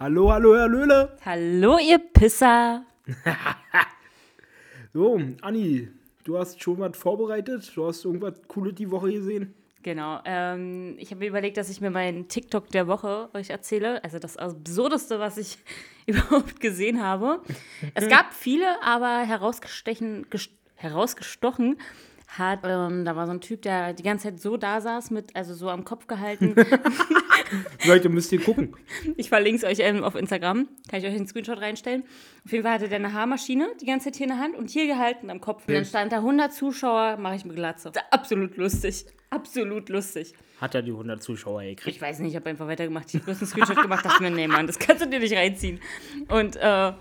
Hallo, hallo, Herr Löhle. Hallo, ihr Pisser. So, Anni, du hast schon was vorbereitet? Du hast irgendwas Cooles die Woche gesehen? Genau. Ähm, ich habe mir überlegt, dass ich mir meinen TikTok der Woche euch erzähle. Also das Absurdeste, was ich überhaupt gesehen habe. Es gab viele, aber herausgestechen, herausgestochen hat, ähm, da war so ein Typ, der die ganze Zeit so da saß, mit, also so am Kopf gehalten. Leute, müsst ihr gucken. Ich verlinke es euch ähm, auf Instagram. Kann ich euch einen Screenshot reinstellen. Auf jeden Fall hatte der eine Haarmaschine die ganze Zeit hier in der Hand und hier gehalten am Kopf. Und dann stand da 100 Zuschauer, mache ich mir Glatze. Absolut lustig. Absolut lustig. Hat er die 100 Zuschauer gekriegt? Ich weiß nicht, ich habe einfach weitergemacht. Ich habe bloß einen Screenshot gemacht, dachte mir, nee, Mann, das kannst du dir nicht reinziehen. Und äh,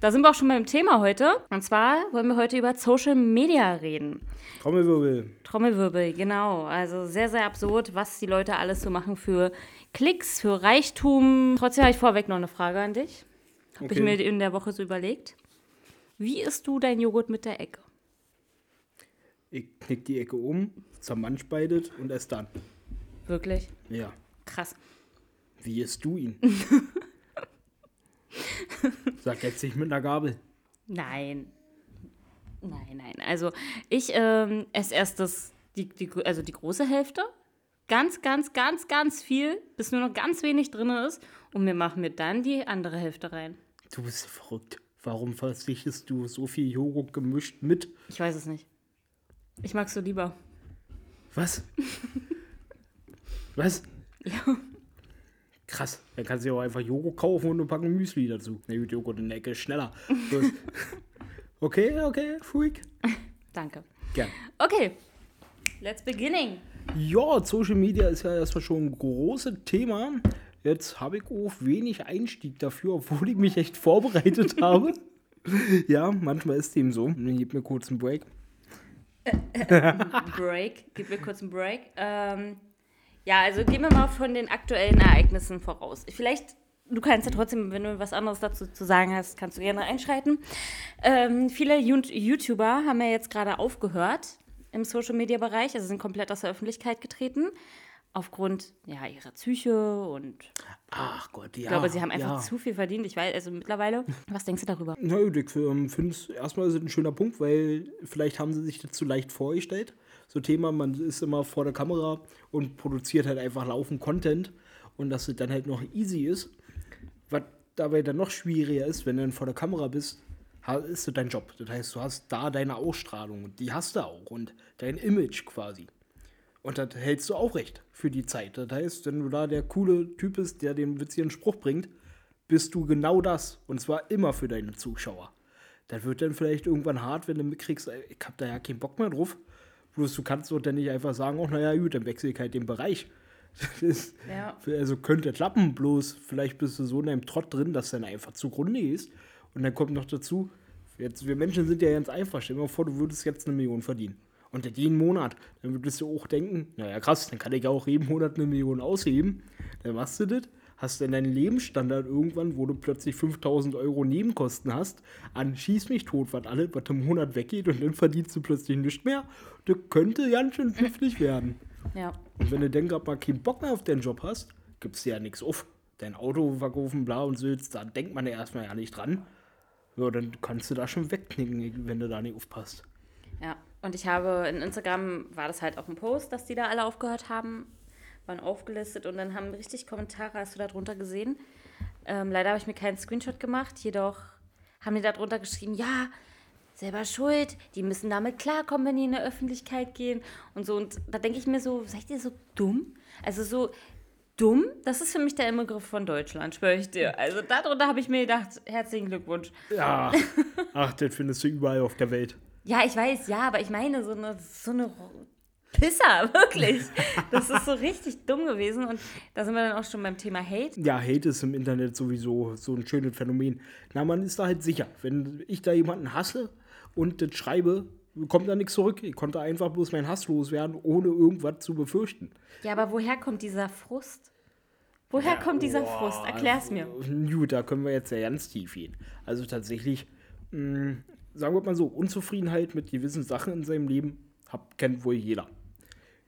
da sind wir auch schon beim Thema heute. Und zwar wollen wir heute über Social Media reden. Trommelwirbel. Trommelwirbel, genau. Also sehr, sehr absurd, was die Leute alles so machen für Klicks, für Reichtum. Trotzdem habe ich vorweg noch eine Frage an dich. Habe ich Okay. mir in der Woche so überlegt. Wie isst du dein Joghurt mit der Ecke? Ich knick die Ecke um, zermanschbeidet und ess dann. Wirklich? Ja. Krass. Wie isst du ihn? Sag jetzt nicht mit einer Gabel. Nein. Nein, nein. Also ich ähm, esse erst das, die, die, also die große Hälfte. Ganz, ganz, ganz, ganz viel, bis nur noch ganz wenig drin ist. Und wir machen mir dann die andere Hälfte rein. Du bist verrückt. Warum verzichtest du so viel Joghurt gemischt mit? Ich weiß es nicht. Ich mag so lieber. Was? Was? Ja. Krass. Dann kannst du ja auch einfach Joghurt kaufen und eine Packung Müsli dazu. Na gut, Joghurt in der Ecke schneller. Okay, okay, Freak. Danke. Gern. Okay, let's beginning. Ja, Social Media ist ja erstmal schon ein großes Thema. Jetzt habe ich auch wenig Einstieg dafür, obwohl ich mich echt vorbereitet habe. Ja, manchmal ist dem so. Gib mir kurz einen Break. Break. Gib mir kurz einen Break. Ähm, ja, also gehen wir mal von den aktuellen Ereignissen voraus. Vielleicht, du kannst ja trotzdem, wenn du was anderes dazu zu sagen hast, kannst du gerne einschreiten. Ähm, viele YouTuber haben ja jetzt gerade aufgehört im Social-Media-Bereich, also sind komplett aus der Öffentlichkeit getreten. Aufgrund ja, ihrer Psyche und Ach Gott, ja. ich glaube, sie haben einfach ja. zu viel verdient. Ich weiß, also mittlerweile. Was denkst du darüber? Na ich ähm, finde es erstmal ist es ein schöner Punkt, weil vielleicht haben sie sich das zu leicht vorgestellt. So Thema, man ist immer vor der Kamera und produziert halt einfach laufend Content und dass es dann halt noch easy ist. Was dabei dann noch schwieriger ist, wenn du dann vor der Kamera bist, ist das dein Job. Das heißt, du hast da deine Ausstrahlung und die hast du auch und dein Image quasi. Und das hältst du auch recht für die Zeit. Das heißt, wenn du da der coole Typ bist, der den witzigen Spruch bringt, bist du genau das. Und zwar immer für deine Zuschauer. Das wird dann vielleicht irgendwann hart, wenn du mitkriegst, ich hab da ja keinen Bock mehr drauf. Bloß du kannst doch dann nicht einfach sagen, oh naja, gut, dann wechsle ich halt den Bereich. Ist, Ja. Also könnte klappen, bloß vielleicht bist du so in einem Trott drin, dass dann einfach zugrunde gehst. Und dann kommt noch dazu, jetzt, wir Menschen sind ja ganz einfach. Stell dir mal vor, du würdest jetzt eine Million verdienen. Und jeden Monat. Dann würdest du auch denken, naja krass, dann kann ich ja auch jeden Monat eine Million ausheben. Dann machst du das, hast dann deinen Lebensstandard irgendwann, wo du plötzlich 5000 Euro Nebenkosten hast, an Schieß mich tot, was alles, was im Monat weggeht und dann verdienst du plötzlich nichts mehr. Das könnte ganz schön knifflig werden. Ja. Und wenn du dann gerade mal keinen Bock mehr auf deinen Job hast, gibst du ja nichts auf. Dein Auto verkaufen, bla und so, da denkt man ja erstmal ja nicht dran. Ja, dann kannst du da schon wegknicken, wenn du da nicht aufpasst. Ja, und ich habe in Instagram war das halt auch ein Post, dass die da alle aufgehört haben, waren aufgelistet und dann haben richtig Kommentare, hast du da drunter gesehen. Ähm, leider habe ich mir keinen Screenshot gemacht, jedoch haben die da drunter geschrieben, ja, selber schuld, die müssen damit klarkommen, wenn die in der Öffentlichkeit gehen und so. Und da denke ich mir so, seid ihr so dumm? Also so dumm, das ist für mich der Inbegriff von Deutschland, schwöre ich dir. Also darunter habe ich mir gedacht, herzlichen Glückwunsch. Ja, ach, das findest du überall auf der Welt. Ja, ich weiß, ja, aber ich meine, so eine, so eine Pisser, wirklich. Das ist so richtig dumm gewesen. Und da sind wir dann auch schon beim Thema Hate. Ja, Hate ist im Internet sowieso so ein schönes Phänomen. Na, man ist da halt sicher. Wenn ich da jemanden hasse und das schreibe, kommt da nichts zurück. Ich konnte einfach bloß meinen Hass loswerden, ohne irgendwas zu befürchten. Ja, aber woher kommt dieser Frust? Woher kommt dieser Frust? Erklär's mir. Gut, da können wir jetzt ja ganz tief gehen. Also tatsächlich, mh, sagen wir mal so, Unzufriedenheit mit gewissen Sachen in seinem Leben hab, kennt wohl jeder.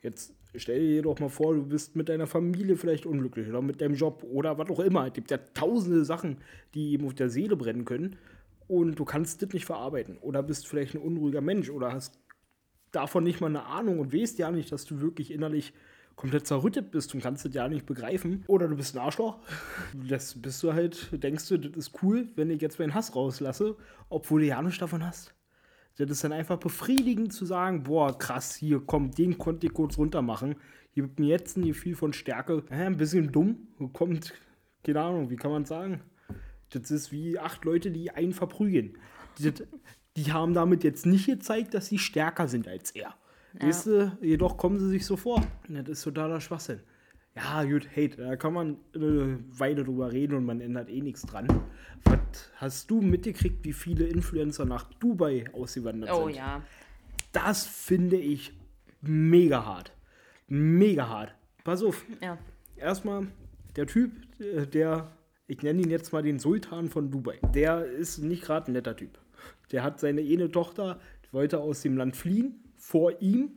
Jetzt Stell dir doch mal vor, du bist mit deiner Familie vielleicht unglücklich oder mit deinem Job oder was auch immer. Es gibt ja tausende Sachen, die eben auf der Seele brennen können und du kannst das nicht verarbeiten oder bist vielleicht ein unruhiger Mensch oder hast davon nicht mal eine Ahnung und weißt ja nicht, dass du wirklich innerlich komplett zerrüttet bist und kannst das ja nicht begreifen. Oder du bist ein Arschloch. Das bist du halt, denkst du, das ist cool, wenn ich jetzt meinen Hass rauslasse, obwohl du ja nichts davon hast. Das ist dann einfach befriedigend zu sagen, boah, krass, hier, komm, den konnte ich kurz runter machen. Hier gibt mir jetzt ein Gefühl von Stärke. Äh, ein bisschen dumm, kommt, keine Ahnung, wie kann man sagen? Das ist wie acht Leute, die einen verprügeln. Die, die haben damit jetzt nicht gezeigt, dass sie stärker sind als er. Ja. Weißt du, jedoch kommen sie sich so vor. Das ist totaler Schwachsinn. Ja, gut, Hate, da kann man eine Weile drüber reden und man ändert eh nichts dran. Was hast du mitgekriegt, wie viele Influencer nach Dubai ausgewandert oh, sind? Oh ja. Das finde ich mega hart. Mega hart. Pass auf. Ja. Erstmal, der Typ, der, ich nenne ihn jetzt mal den Sultan von Dubai, der ist nicht gerade ein netter Typ. Der hat seine eine Tochter, wollte aus dem Land fliehen, vor ihm.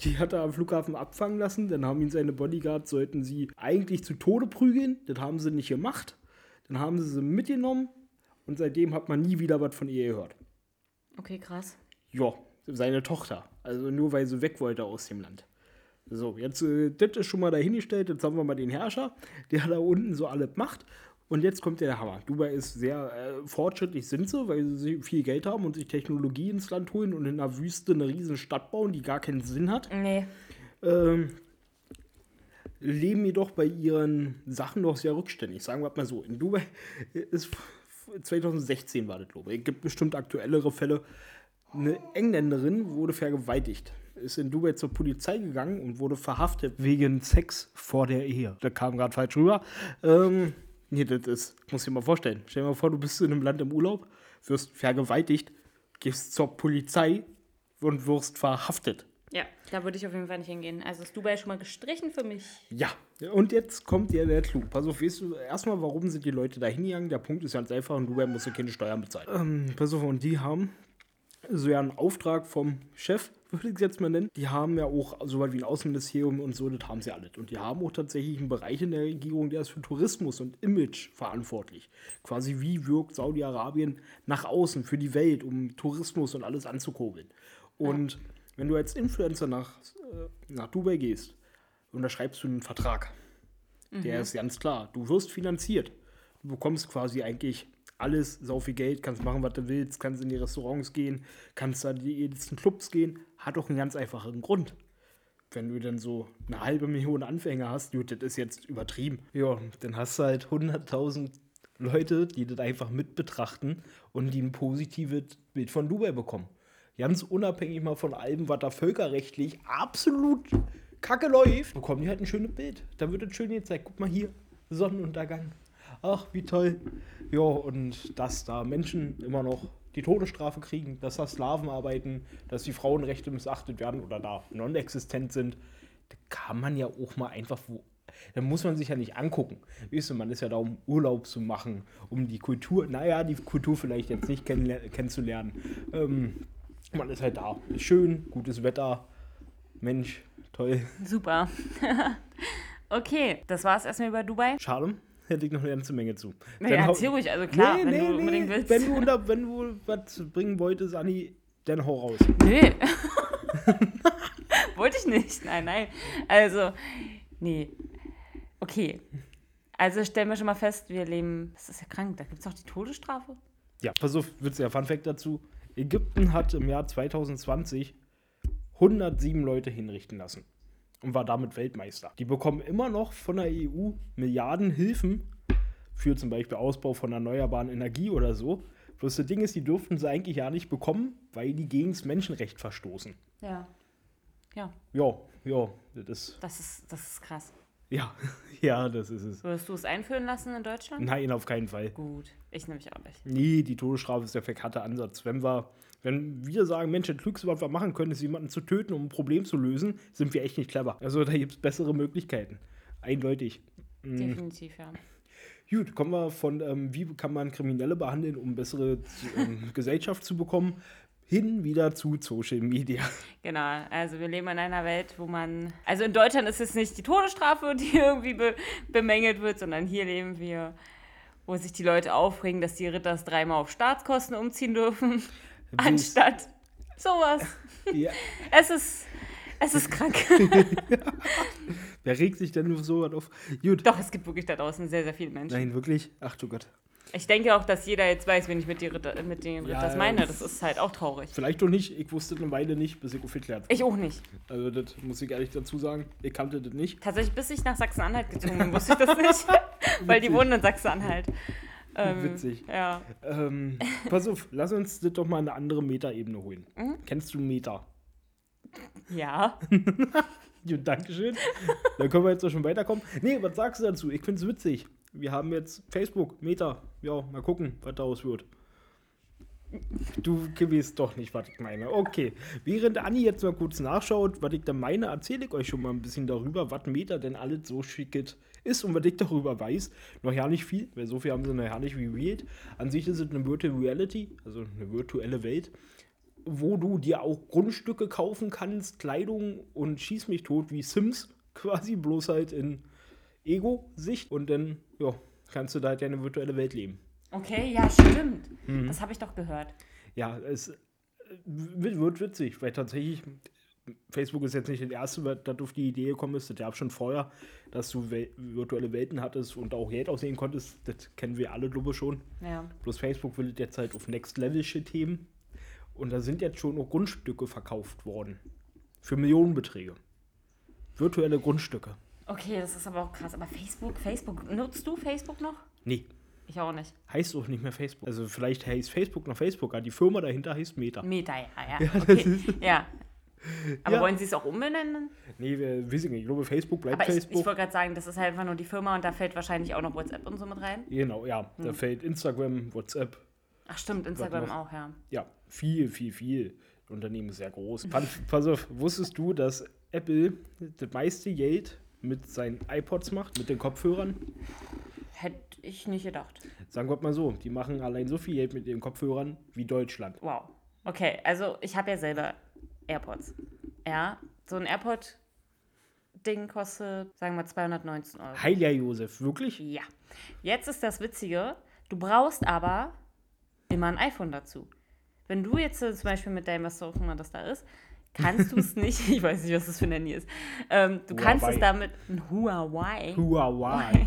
Die hat er am Flughafen abfangen lassen. Dann haben ihn seine Bodyguards, sollten sie eigentlich zu Tode prügeln. Das haben sie nicht gemacht. Dann haben sie sie mitgenommen. Und seitdem hat man nie wieder was von ihr gehört. Okay, krass. Ja, seine Tochter. Also nur weil sie weg wollte aus dem Land. So, jetzt, äh, das ist schon mal dahingestellt. Jetzt haben wir mal den Herrscher, der da unten so alles macht. Und jetzt kommt der Hammer. Dubai ist sehr äh, fortschrittlich, sind sie, weil sie viel Geld haben und sich Technologie ins Land holen und in einer Wüste eine riesen Stadt bauen, die gar keinen Sinn hat. Nee. Ähm, leben jedoch bei ihren Sachen noch sehr rückständig. Sagen wir mal so. In Dubai ist 2016 war das, glaube ich. Es gibt bestimmt aktuellere Fälle. Eine Engländerin wurde vergewaltigt. Ist in Dubai zur Polizei gegangen und wurde verhaftet wegen Sex vor der Ehe. Da kam gerade falsch rüber. Ähm, Nee, das ist, muss ich dir mal vorstellen. Stell dir mal vor, du bist in einem Land im Urlaub, wirst vergewaltigt, gehst zur Polizei und wirst verhaftet. Ja, da würde ich auf jeden Fall nicht hingehen. Also ist Dubai schon mal gestrichen für mich. Ja, und jetzt kommt dir der Clou. Pass auf, weißt du, erstmal, warum sind die Leute da hingegangen? Der Punkt ist ganz einfach, in Dubai musst du keine Steuern bezahlen. Ähm, pass auf, und die haben so ja einen Auftrag vom Chef würde ich es jetzt mal nennen, die haben ja auch so weit wie ein Außenministerium und so, das haben sie alle. Und die haben auch tatsächlich einen Bereich in der Regierung, der ist für Tourismus und Image verantwortlich. Quasi wie wirkt Saudi-Arabien nach außen für die Welt, um Tourismus und alles anzukurbeln. Und ja. wenn du als Influencer nach, äh, nach Dubai gehst, unterschreibst du einen Vertrag. Mhm. Der ist ganz klar. Du wirst finanziert. Du bekommst quasi eigentlich alles, sau viel Geld, kannst machen, was du willst, kannst in die Restaurants gehen, kannst da die jedesten Clubs gehen, hat doch einen ganz einfachen Grund. Wenn du dann so eine halbe Million Anfänger hast, gut, das ist jetzt übertrieben. Ja, dann hast du halt 100.000 Leute, die das einfach mit betrachten und die ein positives Bild von Dubai bekommen. Ganz unabhängig mal von allem, was da völkerrechtlich absolut kacke läuft, bekommen die halt ein schönes Bild. Da wird es schön gezeigt. Guck mal hier, Sonnenuntergang. Ach, wie toll. Ja, und dass da Menschen immer noch die Todesstrafe kriegen, dass da Sklaven arbeiten, dass die Frauenrechte missachtet werden oder da non-existent sind, da kann man ja auch mal einfach wo. Da muss man sich ja nicht angucken. Weißt du, man ist ja da, um Urlaub zu machen, um die Kultur, naja, die Kultur vielleicht jetzt nicht kenn kennenzulernen. Ähm, man ist halt da. Ist schön, gutes Wetter. Mensch, toll. Super. okay, das war es erstmal über Dubai. Schade hätte ich noch eine ganze Menge zu. Naja, erzähl ruhig, also klar, nee, wenn nee, du unbedingt willst. Wenn du, unter, wenn du was bringen wolltest, Anni, dann hau raus. Nee. Wollte ich nicht. Nein, nein. Also, nee. Okay. Also stellen wir schon mal fest, wir leben. Das ist ja krank, da gibt es auch die Todesstrafe. Ja, pass auf, ja Fun Fact dazu. Ägypten hat im Jahr 2020 107 Leute hinrichten lassen und war damit Weltmeister. Die bekommen immer noch von der EU Milliarden Hilfen für zum Beispiel Ausbau von erneuerbaren Energie oder so. Bloß das Ding ist, die dürften sie eigentlich ja nicht bekommen, weil die gegen das Menschenrecht verstoßen. Ja. Ja. Ja, ja, das ist. Das ist, das ist krass. Ja, ja, das ist es. Würdest du es einführen lassen in Deutschland? Nein, auf keinen Fall. Gut, ich nämlich auch nicht. Nee, die Todesstrafe ist der verkehrte Ansatz. Wenn wir wenn wir sagen, Mensch, das Klügste, was wir machen können, ist jemanden zu töten, um ein Problem zu lösen, sind wir echt nicht clever. Also da gibt es bessere Möglichkeiten. Eindeutig. Mhm. Definitiv, ja. Gut, kommen wir von, ähm, wie kann man Kriminelle behandeln, um bessere ähm, Gesellschaft zu bekommen, hin wieder zu Social Media. Genau, also wir leben in einer Welt, wo man, also in Deutschland ist es nicht die Todesstrafe, die irgendwie be bemängelt wird, sondern hier leben wir, wo sich die Leute aufregen, dass die Ritters dreimal auf Staatskosten umziehen dürfen, anstatt sowas. Ja. Es ist, es ist krank. Wer regt sich denn nur so was auf? Gut. Doch, es gibt wirklich da draußen sehr, sehr viele Menschen. Nein, wirklich? Ach du Gott. Ich denke auch, dass jeder jetzt weiß, wen ich mit, die Ritter, mit den Ritters ja. meine. Das ist halt auch traurig. Vielleicht doch nicht. Ich wusste eine Weile nicht, bis ich aufgeklärt habe. Ich auch nicht. Also, das muss ich ehrlich dazu sagen. Ich kannte das nicht. Tatsächlich, bis ich nach Sachsen-Anhalt gezogen bin, wusste ich das nicht. Weil die wohnen in Sachsen-Anhalt. Ähm, Witzig. Ja. Ähm, pass auf, lass uns das doch mal eine andere Metaebene holen. Mhm. Kennst du Meta? Ja. Ja, Dankeschön. Dann können wir jetzt doch schon weiterkommen. Nee, was sagst du dazu? Ich finde es witzig. Wir haben jetzt Facebook, Meta. Ja, mal gucken, was daraus wird. Du weißt doch nicht, was ich meine. Okay. Während Anni jetzt mal kurz nachschaut, was ich da meine, erzähle ich euch schon mal ein bisschen darüber, was Meta denn alles so schicket ist und ich darüber weiß. Noch ja nicht viel, weil so viel haben sie noch ja nicht revealed. An sich ist es eine Virtual Reality, also eine virtuelle Welt, wo du dir auch Grundstücke kaufen kannst, Kleidung und schieß mich tot wie Sims quasi, bloß halt in Ego-Sicht und dann, ja, kannst du da halt deine virtuelle Welt leben. Okay, ja, stimmt. Mhm. Das habe ich doch gehört. Ja, es äh, wird, wird witzig, weil tatsächlich Facebook ist jetzt nicht das erste, das auf die Idee gekommen ist. Das gab schon vorher, dass du Wel virtuelle Welten hattest und auch Geld aussehen konntest. Das kennen wir alle, glaube ich, schon. Ja. Bloß Facebook will jetzt halt auf Next Level Shit heben. Und da sind jetzt schon noch Grundstücke verkauft worden. Für Millionenbeträge. Virtuelle Grundstücke. Okay, das ist aber auch krass. Aber Facebook, Facebook, nutzt du Facebook noch? Nee, Ich auch nicht. heißt auch nicht mehr Facebook. Also vielleicht heißt Facebook noch Facebook, aber die Firma dahinter heißt Meta. Meta, ja, ja. Okay. ja. Aber Ja. wollen sie es auch umbenennen? Nee, wir, weiß ich nicht. Ich glaube, Facebook bleibt Aber ich, Facebook. ich wollte gerade sagen, das ist halt einfach nur die Firma und da fällt wahrscheinlich auch noch WhatsApp und so mit rein. genau, ja. Da Hm. fällt Instagram, WhatsApp. Ach stimmt, Instagram auch, ja. Ja, viel, viel, viel. Unternehmen ist sehr groß. Pass auf, wusstest du, dass Apple das meiste Geld mit seinen iPods macht, mit den Kopfhörern? Hätte ich nicht gedacht. Sagen wir mal so, die machen allein so viel Geld mit ihren Kopfhörern wie Deutschland. Wow. Okay, also ich habe ja selber AirPods. Ja, so ein AirPod-Ding kostet, sagen wir, 219 Euro. Heiliger Josef, wirklich? Ja. Jetzt ist das Witzige, du brauchst aber immer ein iPhone dazu. Wenn du jetzt äh, zum Beispiel mit deinem, was auch immer das da ist, kannst du es nicht, ich weiß nicht, was das für ein Handy ist, ähm, du kannst Huawei. es damit, ein Huawei, Huawei.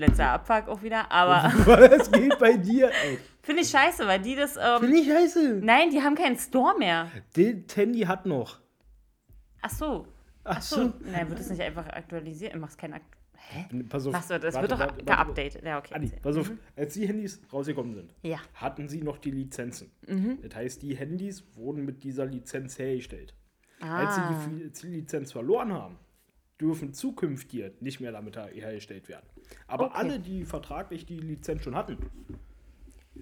Letzter Abfuck auch wieder, aber Was geht bei dir, ey? finde ich scheiße, weil die das, ähm, Bin ich scheiße. nein, die haben keinen Store mehr. Das Handy hat noch. Ach so. Ach Ach so. so. Nein, wird das nicht einfach aktualisiert? Machst keinen Akt Hä? Pass auf. Machst du, das Warte, wird doch geupdatet. Ja, okay. Adi, pass auf, als die Handys rausgekommen sind, Ja. hatten sie noch die Lizenzen. Mhm. Das heißt, die Handys wurden mit dieser Lizenz hergestellt. Ah. Als sie die Lizenz verloren haben, dürfen zukünftige nicht mehr damit her- hergestellt werden. Aber Okay. alle, die vertraglich die Lizenz schon hatten,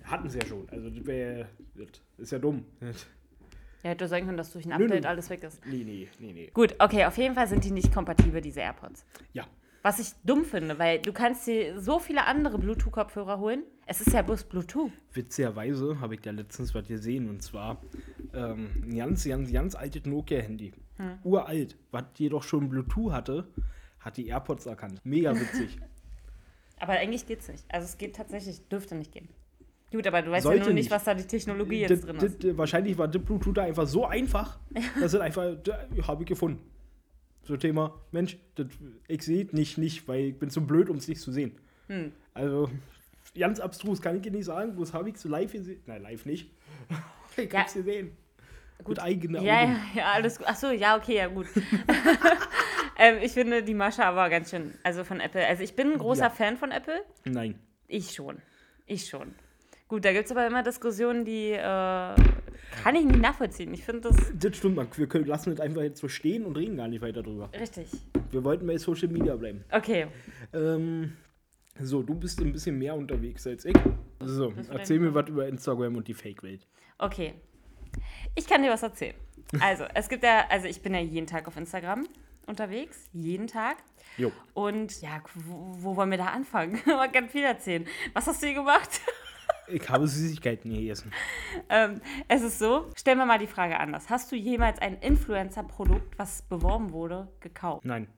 hatten sie ja schon. Also das wäre, das ist ja dumm. Ja, hätte sagen können, dass durch ein Nö, nö. Update alles weg ist. Nee, nee, nee, nee. Gut, okay, auf jeden Fall sind die nicht kompatibel, diese AirPods. Ja, Was ich dumm finde, weil du kannst dir so viele andere Bluetooth-Kopfhörer holen. Es ist ja bloß Bluetooth. witzigerweise habe ich da letztens was gesehen und zwar ähm, ein ganz, ganz, ganz altes Nokia-Handy. Hm. Uralt, was jedoch schon Bluetooth hatte, hat die AirPods erkannt. Mega witzig. Aber eigentlich geht's nicht. Also es geht tatsächlich, dürfte nicht gehen. Gut, aber du weißt ja Sollte nur nicht, nicht. was da die Technologie Das- jetzt drin das- ist. wahrscheinlich war das Bluetooth da einfach so einfach, dass es einfach, habe ich gefunden. So Thema, Mensch, das, ich sehe es nicht, nicht, weil ich bin zu blöd, um es nicht zu sehen. Hm. Also, ganz abstrus kann ich dir nicht sagen, bloß habe ich es live gesehen. Nein, live nicht. ich Ja. hab's gesehen. Mit eigenen Augen. Ja, ja, ja, alles gut. Achso, ja, okay, ja, gut. ähm, ich finde die Mascha aber ganz schön, also von Apple. Also ich bin ein großer Ja. Fan von Apple. Nein. Ich schon. Ich schon. Gut, da gibt es aber immer Diskussionen, die äh, kann ich nicht nachvollziehen. Ich finde das Das stimmt, man. Wir können, lassen es einfach jetzt so stehen und reden gar nicht weiter drüber. richtig. Wir wollten bei Social Media bleiben. Okay. Ähm, so, du bist ein bisschen mehr unterwegs als ich. So, erzähl mir was über Instagram und die Fake-Welt. Okay. Ich kann dir was erzählen. Also, es gibt ja, also ich bin ja jeden Tag auf Instagram unterwegs. Jeden Tag. Jo. Und ja, wo, wo wollen wir da anfangen? Man kann viel erzählen. Was hast du hier gemacht? Ich habe Süßigkeiten gegessen. Ähm, es ist so, stellen wir mal die Frage anders. Hast du jemals ein Influencer-Produkt, was beworben wurde, gekauft? Nein.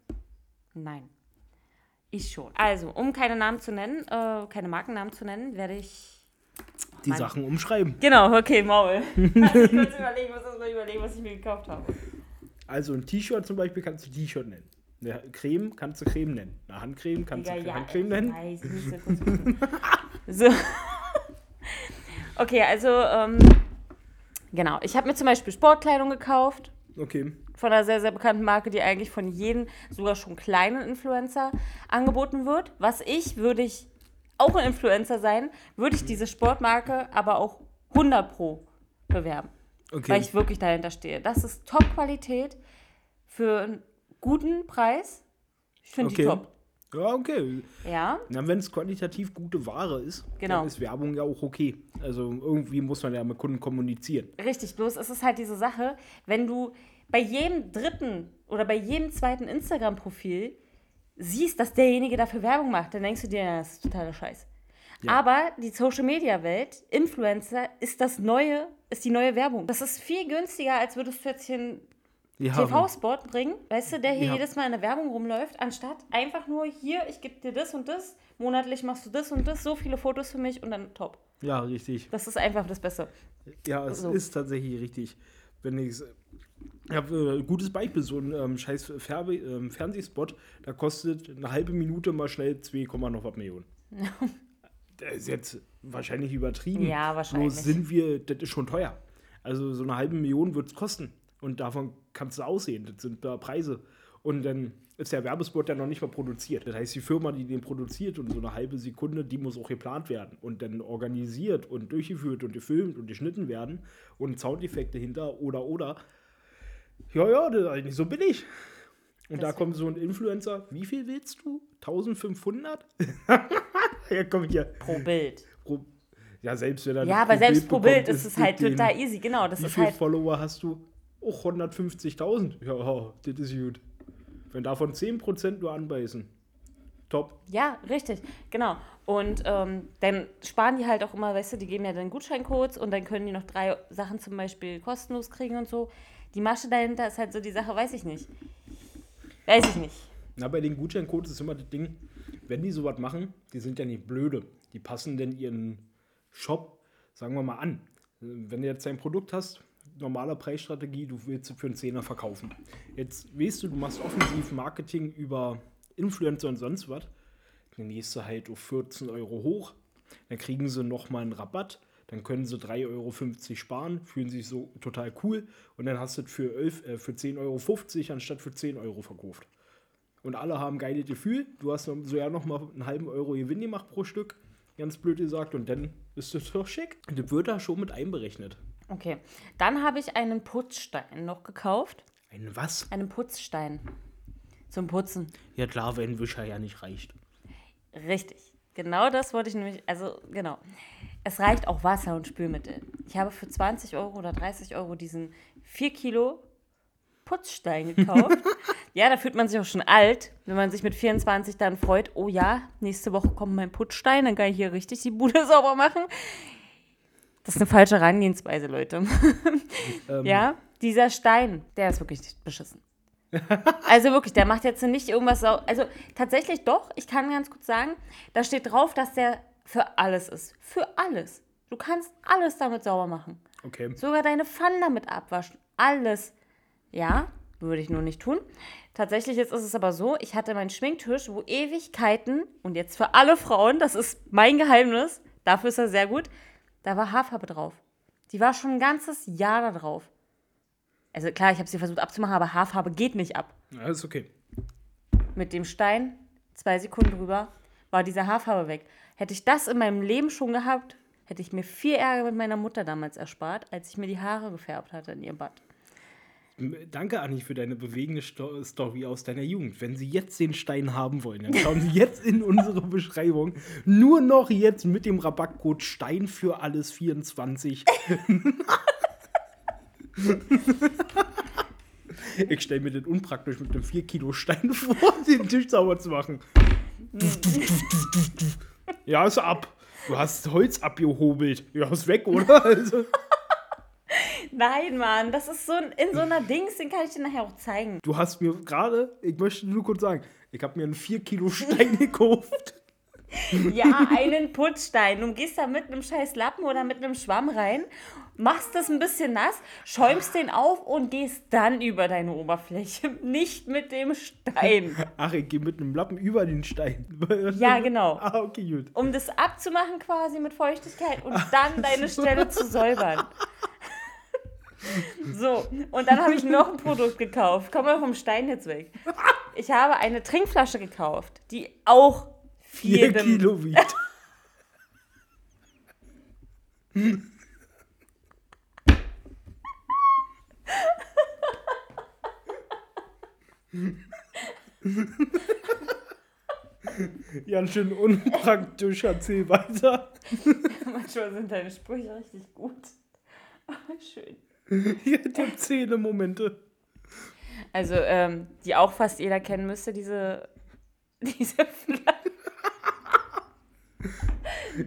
Nein. Ich schon. Also, um keine Namen zu nennen, äh, keine Markennamen zu nennen, werde ich. Die Mann. Sachen umschreiben. Genau, okay, Maul. Lass mich kurz überlegen, was, mal überlegen, was ich mir gekauft habe. Also ein T-Shirt zum Beispiel kannst du T-Shirt nennen. Eine Creme kannst du Creme nennen. Eine Handcreme kannst Digga, du ja, Handcreme ich nennen. weiß, ich muss so. Okay, also, ähm, genau. Ich habe mir zum Beispiel Sportkleidung gekauft Okay. von einer sehr, sehr bekannten Marke, die eigentlich von jedem, sogar schon kleinen Influencer angeboten wird. Was ich, würde ich auch ein Influencer sein, würde ich diese Sportmarke aber auch 100 pro bewerben. Okay. Weil ich wirklich dahinter stehe. Das ist Top-Qualität für einen guten Preis. Ich finde die Okay. top. Ja, okay. Ja, Na, wenn es qualitativ gute Ware ist, Genau. dann ist Werbung ja auch okay. Also irgendwie muss man ja mit Kunden kommunizieren. richtig. Bloß es ist halt diese Sache, wenn du bei jedem dritten oder bei jedem zweiten Instagram-Profil siehst, dass derjenige dafür Werbung macht, dann denkst du dir, ja, das ist totaler Scheiß. Ja. Aber die Social-Media-Welt, Influencer, ist das neue, ist die neue Werbung. Das ist viel günstiger, als würdest du jetzt hier Ja, TV-Spot bringen, weißt du, der hier Ja. jedes Mal in der Werbung rumläuft, anstatt einfach nur hier, ich gebe dir das und das, monatlich machst du das und das, so viele Fotos für mich und dann top. ja, richtig. Das ist einfach das Beste. Ja, es So. ist tatsächlich richtig. Wenn ich ich habe ein gutes Beispiel, so ein ähm, scheiß Ferbe ähm, Fernsehspot, da kostet eine halbe Minute mal schnell 2, noch was Millionen. Das ist jetzt wahrscheinlich übertrieben. Ja, wahrscheinlich. Bloß sind wir, das ist schon teuer. Also so eine halbe Million wird es kosten. Und davon kannst du aussehen. Das sind da Preise. Und dann ist der Werbespot ja noch nicht mal produziert. Das heißt, die Firma, die den produziert und so eine halbe Sekunde, die muss auch geplant werden und dann organisiert und durchgeführt und gefilmt und geschnitten werden und Soundeffekte hinter oder oder. Ja, ja, das ist eigentlich so billig. Und da Deswegen. kommt so ein Influencer, wie viel willst du? 1500? ja, komm hier. Pro Bild. Pro, ja, selbst wenn er Ja, aber selbst pro Bild bekommt, ist es halt total easy, genau. Das Wie viele halt. Follower hast du? Oh, 150.000. Ja, das ist gut. Wenn davon 10% nur anbeißen. Top. Ja, richtig, genau. Und ähm, dann sparen die halt auch immer, weißt du, die geben ja dann Gutscheincodes und dann können die noch drei Sachen zum Beispiel kostenlos kriegen und so. Die Masche dahinter ist halt so die Sache, weiß ich nicht. Weiß ich nicht. Na, bei den Gutscheincodes ist immer das Ding, wenn die sowas machen, die sind ja nicht blöde. Die passen denn ihren Shop, sagen wir mal, an. Wenn du jetzt ein Produkt hast, normaler Preisstrategie, du willst für einen Zehner verkaufen. Jetzt weißt du, du machst offensiv Marketing über Influencer und sonst was. Dann gehst du halt auf 14 Euro hoch. Dann kriegen sie nochmal einen Rabatt. Dann können sie 3,50 Euro sparen, fühlen sich so total cool. Und dann hast du es für, 11, äh, für 10,50 Euro anstatt für 10 Euro verkauft. Und alle haben ein geiles Gefühl. Du hast so ja nochmal einen halben Euro Gewinn gemacht pro Stück. Ganz blöd gesagt. Und dann ist das doch schick. Und das wird da schon mit einberechnet. Okay. Dann habe ich einen Putzstein noch gekauft. Ein was? Einen Putzstein. Zum Putzen. Ja klar, wenn Wischer ja nicht reicht. Richtig. Genau das wollte ich nämlich, also genau. Es reicht auch Wasser und Spülmittel. Ich habe für 20 Euro oder 30 Euro diesen 4 Kilo Putzstein gekauft. ja, da fühlt man sich auch schon alt, wenn man sich mit 24 dann freut, oh ja, nächste Woche kommt mein Putzstein, dann kann ich hier richtig die Bude sauber machen. Das ist eine falsche Herangehensweise, Leute. Ähm, Ja, dieser Stein, der ist wirklich beschissen. Also wirklich, der macht jetzt nicht irgendwas. Also tatsächlich doch, ich kann ganz kurz sagen, da steht drauf, dass der für alles ist. Für alles. Du kannst alles damit sauber machen. Okay. Sogar deine Pfannen damit abwaschen. Alles. Ja, würde ich nur nicht tun. Tatsächlich jetzt ist es aber so, ich hatte meinen Schminktisch, wo Ewigkeiten, und jetzt für alle Frauen, das ist mein Geheimnis, dafür ist er sehr gut, da war Haarfarbe drauf. Die war schon ein ganzes Jahr da drauf. Also klar, ich habe sie versucht abzumachen, aber Haarfarbe geht nicht ab. Ja, ist okay. Mit dem Stein, zwei Sekunden drüber, war diese Haarfarbe weg. Hätte ich das in meinem Leben schon gehabt, hätte ich mir viel Ärger mit meiner Mutter damals erspart, als ich mir die Haare gefärbt hatte in ihr Bad. Danke, Anni, für deine bewegende Sto Story aus deiner Jugend. Wenn Sie jetzt den Stein haben wollen, dann schauen Sie jetzt in unsere Beschreibung. Nur noch jetzt mit dem Rabattcode Stein für alles 24. ich stelle mir das unpraktisch mit einem 4 Kilo Stein vor, den Tisch sauber zu machen. ja, ist ab. Du hast Holz abgehobelt. Ja, ist weg, oder? Also, Nein, Mann, das ist so ein, in so einer Dings, den kann ich dir nachher auch zeigen. du hast mir gerade, ich möchte nur kurz sagen, ich habe mir einen 4 Kilo Stein gekauft. Ja, einen Putzstein. Du gehst da mit einem scheiß Lappen oder mit einem Schwamm rein, machst das ein bisschen nass, schäumst den auf und gehst dann über deine Oberfläche. Nicht mit dem Stein. Ach, ich gehe mit einem Lappen über den Stein. Ja, genau. Ah, okay, gut. Um das abzumachen quasi mit Feuchtigkeit und dann deine Stelle zu säubern. So, und dann habe ich noch ein Produkt gekauft. Komm mal vom Stein jetzt weg. Ich habe eine Trinkflasche gekauft, die auch 4 jedem Kilo wiegt. Ganz schön unpraktisch, erzähl weiter. Manchmal sind deine Sprüche richtig gut. Schön. Hier die Zähne-Momente. Also, ähm, die auch fast jeder kennen müsste, diese, diese Flasche.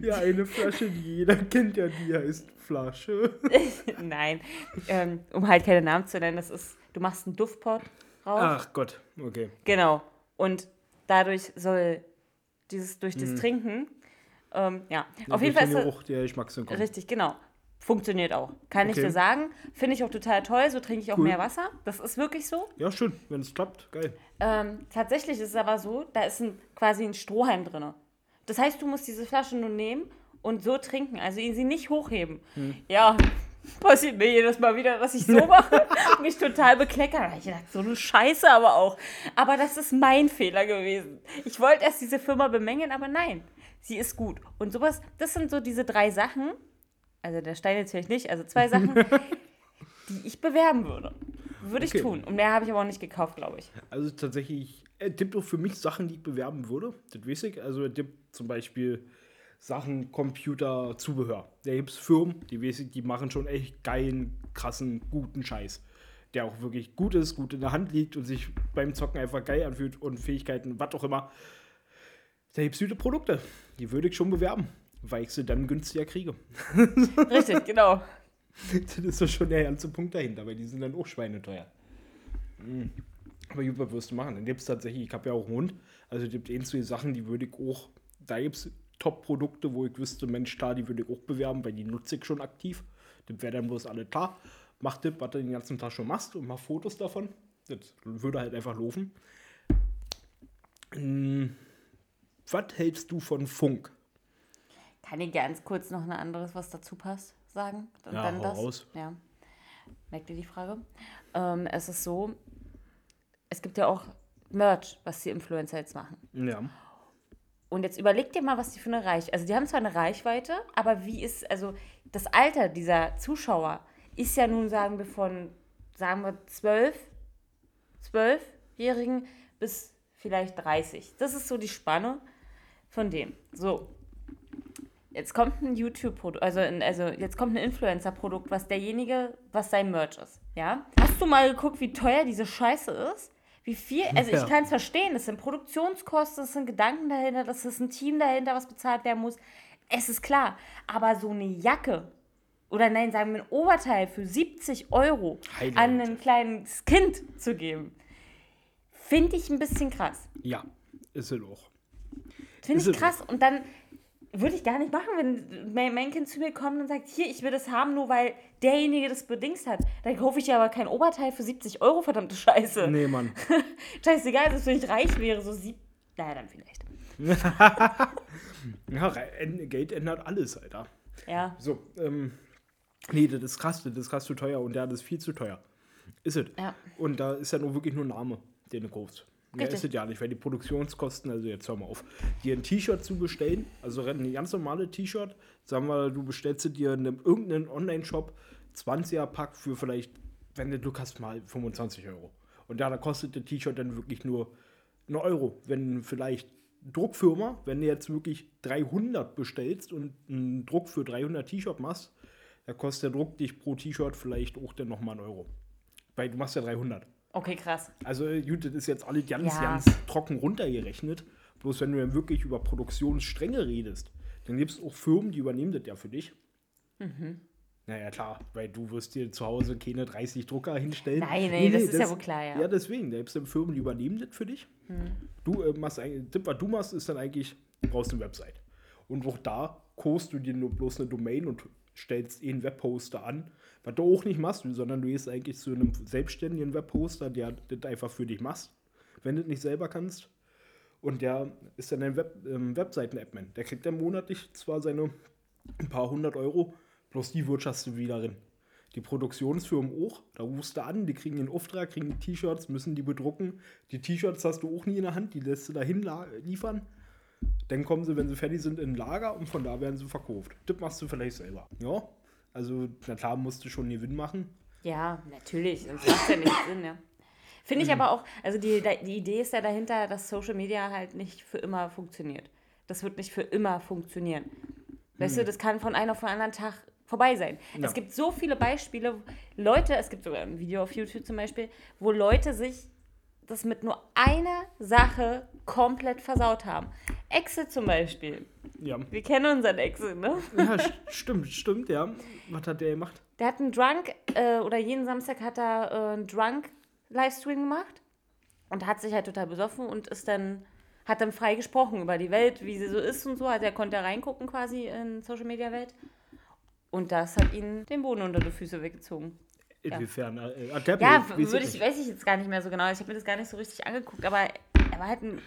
Ja, eine Flasche, die jeder kennt, ja, die heißt Flasche. Nein, ähm, um halt keine Namen zu nennen, das ist, du machst einen Duftpot raus. Ach Gott, okay. Genau. Und dadurch soll dieses, durch Hm. das Trinken, ähm, ja, Ja, auf jeden Fall ist den das, Geruch, der Geschmackssinn kommt. richtig, genau. Funktioniert auch. Kann ich Okay. dir sagen. Finde ich auch total toll. So trinke ich auch Cool. mehr Wasser. Das ist wirklich so. Ja, schön, wenn es klappt, geil. Ähm, tatsächlich ist es aber so, da ist ein, quasi ein Strohhalm drin. Das heißt, du musst diese Flasche nur nehmen und so trinken, also sie nicht hochheben. Hm. Ja, passiert mir jedes Mal wieder, dass ich so mache, mich total bekleckern. Ich dachte, so eine Scheiße aber auch. Aber das ist mein Fehler gewesen. Ich wollte erst diese Firma bemängeln, aber nein, sie ist gut. Und sowas, das sind so diese drei Sachen, also der Stein jetzt vielleicht nicht, also zwei Sachen, die ich bewerben würde. Würde ich Okay. tun. Und mehr habe ich aber auch nicht gekauft, glaube ich. Also tatsächlich, er tippt auch für mich Sachen, die ich bewerben würde. Das weiß ich. Also er tippt zum Beispiel Sachen, Computer, Zubehör. Da gibt es Firmen, die weiß ich, die machen schon echt geilen, krassen, guten Scheiß. Der auch wirklich gut ist, gut in der Hand liegt und sich beim Zocken einfach geil anfühlt und Fähigkeiten, was auch immer. Da gibt es gute Produkte. Die würde ich schon bewerben, weil ich sie dann günstiger kriege. Richtig, genau. Das ist doch schon der ganze Punkt dahinter, weil die sind dann auch schweineteuer. Mm. Aber was wirst du machen? Dann gibt es tatsächlich, ich habe ja auch einen Hund, also es gibt ein, zwei Sachen, die würde ich auch, da gibt es Top-Produkte, wo ich wüsste, Mensch, da, die würde ich auch bewerben, weil die nutze ich schon aktiv. Das wäre dann bloß alle klar. Mach das, was du den ganzen Tag schon machst und mach Fotos davon. Das würde halt einfach laufen. Mm. Was hältst du von Funk? Kann ich ganz kurz noch ein anderes, was dazu passt, sagen? Und Ja, hau raus. Ja. Merkt ihr die Frage? Ähm, es ist so, es gibt ja auch Merch, was die Influencer jetzt machen. Ja. Und jetzt überleg dir mal, was die für eine Reichweite. Also die haben zwar eine Reichweite, aber wie ist, also das Alter dieser Zuschauer ist ja nun, sagen wir, von, sagen wir, 12, 12-Jährigen bis vielleicht 30. Das ist so die Spanne von dem. So. Jetzt kommt ein YouTube-Produkt, also, also jetzt kommt ein Influencer-Produkt, was derjenige, was sein Merch ist. Ja? Hast du mal geguckt, wie teuer diese Scheiße ist? Wie viel? Also Ja. ich kann es verstehen, es sind Produktionskosten, es sind Gedanken dahinter, das ist ein Team dahinter, was bezahlt werden muss. Es ist klar. Aber so eine Jacke oder nein, sagen wir ein Oberteil für 70 Euro Highlight. an ein kleines Kind zu geben, finde ich ein bisschen krass. Ja, ist es auch. Finde ich krass. Und dann würde ich gar nicht machen, wenn mein, Kind zu mir kommt und sagt, hier, ich will das haben, nur weil derjenige das bedingst hat. Dann kaufe ich ja aber kein Oberteil für 70 Euro, verdammte Scheiße. Nee, Mann. Scheißegal, selbst wenn ich reich wäre, so sieb... Naja, dann vielleicht. Ja, Geld ändert alles, Alter. Ja, So, ähm, nee, das ist krass, das ist krass zu teuer und ja, das ist viel zu teuer. Ist es. Ja. Und da ist ja nur wirklich nur ein Name, den du kaufst. Mehr Richtig. ist es ja nicht, weil die Produktionskosten, also jetzt hör mal auf, dir ein T-Shirt zu bestellen, also ein ganz normales T-Shirt, sagen wir, du bestellst dir in einem, irgendeinen Online-Shop 20er-Pack für vielleicht, wenn du Glück hast, mal 25 Euro. Und ja, da kostet das T-Shirt dann wirklich nur einen Euro. Wenn vielleicht Druckfirma, wenn du jetzt wirklich 300 bestellst und einen Druck für 300 T-Shirt machst, da kostet der Druck dich pro T-Shirt vielleicht auch dann nochmal einen Euro. Weil du machst ja 300. okay, krass. Also äh, gut, das ist jetzt alles ganz, Ja. ganz trocken runtergerechnet. Bloß wenn du dann wirklich über Produktionsstränge redest, Dann gibt es auch Firmen, die übernehmen das ja für dich. Mhm. Naja, klar, weil du wirst dir zu Hause keine 30 Drucker hinstellen. Nein, nee, nee das ist ja wohl klar, ja. Ja, deswegen, da gibt es Firmen, die übernehmen das für dich. Hm. Du äh, machst eigentlich, das, was du machst, ist dann eigentlich, du brauchst eine Website. Und auch da kostest du dir nur bloß eine Domain und stellst eh einen Webhoster an, was du auch nicht machst, sondern du gehst eigentlich zu einem selbstständigen Webhoster, der das einfach für dich macht, wenn du das nicht selber kannst. Und der ist dann ein Web, ähm, Webseiten-Admin. Der kriegt dann monatlich zwar seine ein paar hundert Euro, bloß die wirtschaftest du wieder drin. Die Produktionsfirmen auch, da rufst du an, die kriegen den Auftrag, kriegen die T-Shirts, müssen die bedrucken. Die T-Shirts hast du auch nie in der Hand, die lässt du dahin liefern. Dann kommen sie, wenn sie fertig sind, in ein Lager und von da werden sie verkauft. Das machst du vielleicht selber. Ja, also na klar musst du schon Gewinn machen. Ja, natürlich, sonst macht ja nichts Sinn, ja. Finde ich aber auch, also die, die Idee ist ja dahinter, dass Social Media halt nicht für immer funktioniert. Das wird nicht für immer funktionieren. Weißt mhm. du, das kann von einem auf den anderen Tag vorbei sein. Ja. Es gibt so viele Beispiele, Leute, es gibt sogar ein Video auf YouTube zum Beispiel, wo Leute sich das mit nur einer Sache komplett versaut haben. Excel zum Beispiel. Ja. Wir kennen unseren Excel, ne? Ja, stimmt, stimmt, ja. Was hat der gemacht? Der hat einen Drunk, äh, oder jeden Samstag hat er äh, einen Drunk Livestream gemacht und hat sich halt total besoffen und ist dann hat dann frei gesprochen über die Welt, wie sie so ist und so. Also er konnte reingucken quasi in Social Media Welt. Und das hat ihn den Boden unter die Füße weggezogen. Inwiefern? Ja, äh, ja würde ich, weiß ich jetzt gar nicht mehr so genau. Ich habe mir das gar nicht so richtig angeguckt, aber er war halt ein,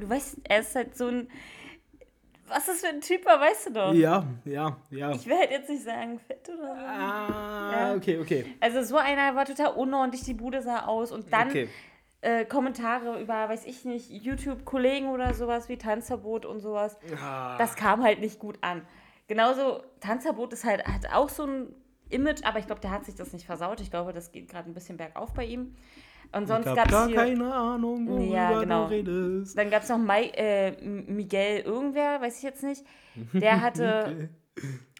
du weißt, er ist halt so ein, was ist für ein Typ, weißt du doch. Ja, ja, ja. Ich will halt jetzt nicht sagen, fett oder so. Ah, ja. okay, okay. Also so einer war total unordentlich, die Bude sah aus und dann okay. äh, Kommentare über, weiß ich nicht, YouTube-Kollegen oder sowas wie Tanzverbot und sowas. Ah. Das kam halt nicht gut an. Genauso, Tanzverbot ist halt, hat auch so ein Image, aber ich glaube, der hat sich das nicht versaut. Ich glaube, das geht gerade ein bisschen bergauf bei ihm. Und sonst gab es hier... keine Ahnung, worüber ja, genau. du redest. Dann gab es noch Mai, äh, Miguel irgendwer, weiß ich jetzt nicht. Der hatte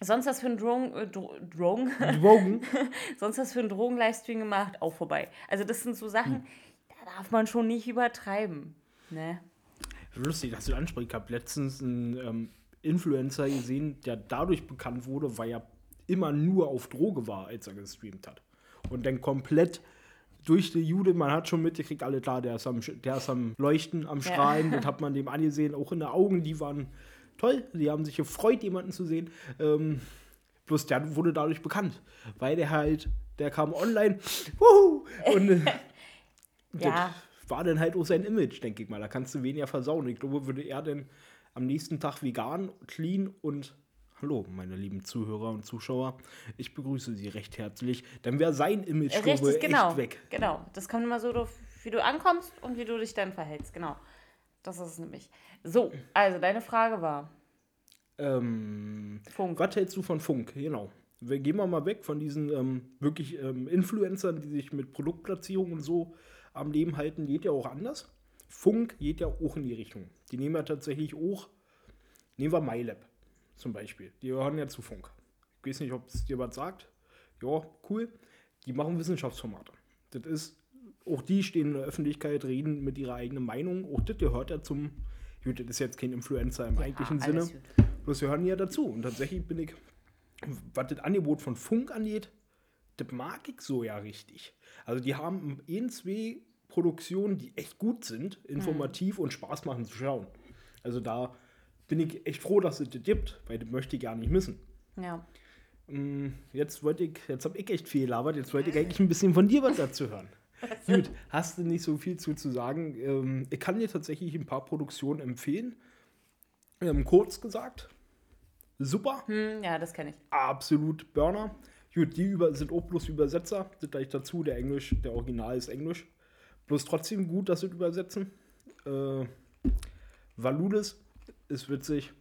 sonst was für einen Drogen... Äh, Drogen? Drogen? sonst was für einen Drogen-Livestream gemacht, auch vorbei. Also das sind so Sachen, hm. da darf man schon nicht übertreiben. Ne? Lustig, dass du ansprichst. Ich habe letztens einen ähm, Influencer gesehen, der dadurch bekannt wurde, weil er immer nur auf Droge war, als er gestreamt hat. Und dann komplett durch die Jude, man hat schon mitgekriegt, alle klar, der ist am, der ist am Leuchten, am Strahlen, ja. das hat man dem angesehen, auch in den Augen, die waren toll, die haben sich gefreut, jemanden zu sehen. Ähm, bloß der wurde dadurch bekannt, weil der halt, der kam online, wuhu, und äh, ja. war dann halt auch sein Image, denke ich mal. Da kannst du weniger versauen. Ich glaube, würde er denn am nächsten Tag vegan, clean und Hallo, meine lieben Zuhörer und Zuschauer. Ich begrüße Sie recht herzlich. Dann wäre sein Image Richtig, genau, echt weg. Genau, das kommt immer so, wie du ankommst und wie du dich dann verhältst. Genau, das ist es nämlich. So, also deine Frage war. Ähm, Funk. Was hältst du von Funk? Genau. Wir gehen wir mal weg von diesen ähm, wirklich ähm, Influencern, die sich mit Produktplatzierung und so am Leben halten. Geht ja auch anders. Funk geht ja auch in die Richtung. Die nehmen ja tatsächlich auch, nehmen wir MyLab zum Beispiel. Die gehören ja zu Funk. Ich weiß nicht, ob es dir was sagt. Ja, cool. Die machen Wissenschaftsformate. Das ist, auch die stehen in der Öffentlichkeit, reden mit ihrer eigenen Meinung. Auch das gehört ja zum, gut, das ist jetzt kein Influencer im ja, eigentlichen Sinne. Bloß wir hören ja dazu. Und tatsächlich bin ich, was das Angebot von Funk angeht, das mag ich so ja richtig. Also die haben ein, zwei Produktionen, die echt gut sind, informativ mhm. und Spaß machen zu schauen. Also da bin ich echt froh, dass es das gibt, weil das möchte ich gar nicht missen. Ja. Mm, jetzt wollte ich, jetzt habe ich echt viel gelabert, jetzt wollte ich eigentlich ein bisschen von dir was dazu hören. Gut, hast du nicht so viel zu, zu sagen. Ähm, ich kann dir tatsächlich ein paar Produktionen empfehlen. Ähm, kurz gesagt, super. Hm, ja, das kenne ich. Absolut Burner. Gut, die über, sind auch bloß Übersetzer, sind gleich dazu. Der Englisch, der Original ist Englisch. Bloß trotzdem gut, dass sie übersetzen. Äh, Valudes ist witzig.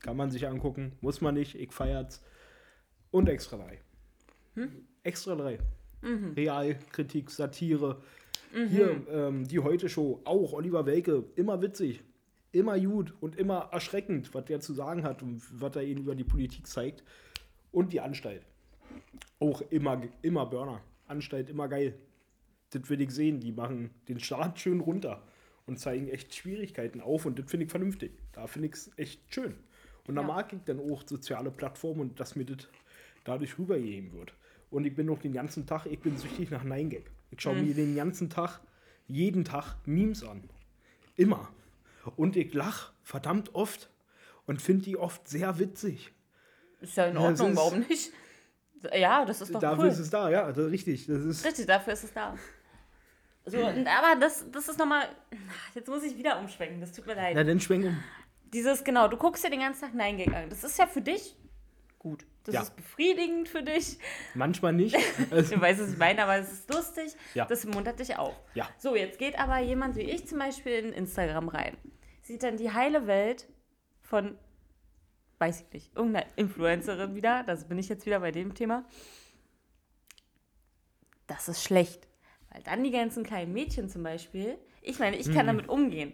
Kann man sich angucken. Muss man nicht. Ich feiert's. Und Extra 3. Hm? Extra 3. Mhm. Realkritik, Satire. Mhm. Hier, ähm, die Heute-Show, auch Oliver Welke, immer witzig, immer gut und immer erschreckend, was der zu sagen hat und was er ihnen über die Politik zeigt. Und die Anstalt. Auch immer, immer Burner. Anstalt immer geil. Das will ich sehen. Die machen den Start schön runter und zeigen echt Schwierigkeiten auf und das finde ich vernünftig. Da finde ich es echt schön. Und da Ja. mag ich dann auch soziale Plattformen und dass mir das dadurch rübergegeben wird. Und ich bin noch den ganzen Tag, ich bin süchtig nach 9gag. Ich schaue Mhm. mir den ganzen Tag, jeden Tag Memes an. Immer. Und ich lach verdammt oft und finde die oft sehr witzig. Ist ja in Ordnung, ist- warum nicht? Ja, das ist doch Dafür cool. ist es da, ja, richtig. Das ist, Richtig, dafür ist es da. So, aber das, das ist nochmal. Jetzt muss ich wieder umschwenken, das tut mir leid. na, dann schwenk um. Dieses, genau, du guckst dir den ganzen Tag Nein Gag an. Das ist ja für dich gut. Das Ja. ist befriedigend für dich. Manchmal nicht. Du weißt, was ich meine, aber es ist lustig. Ja. Das muntert dich auf. Ja. So, jetzt geht aber jemand wie ich zum Beispiel in Instagram rein. Sieht dann die heile Welt von, weiß ich nicht, irgendeiner Influencerin wieder. Das bin ich jetzt wieder bei dem Thema. Das ist schlecht. Weil dann die ganzen kleinen Mädchen zum Beispiel, ich meine, ich kann damit umgehen.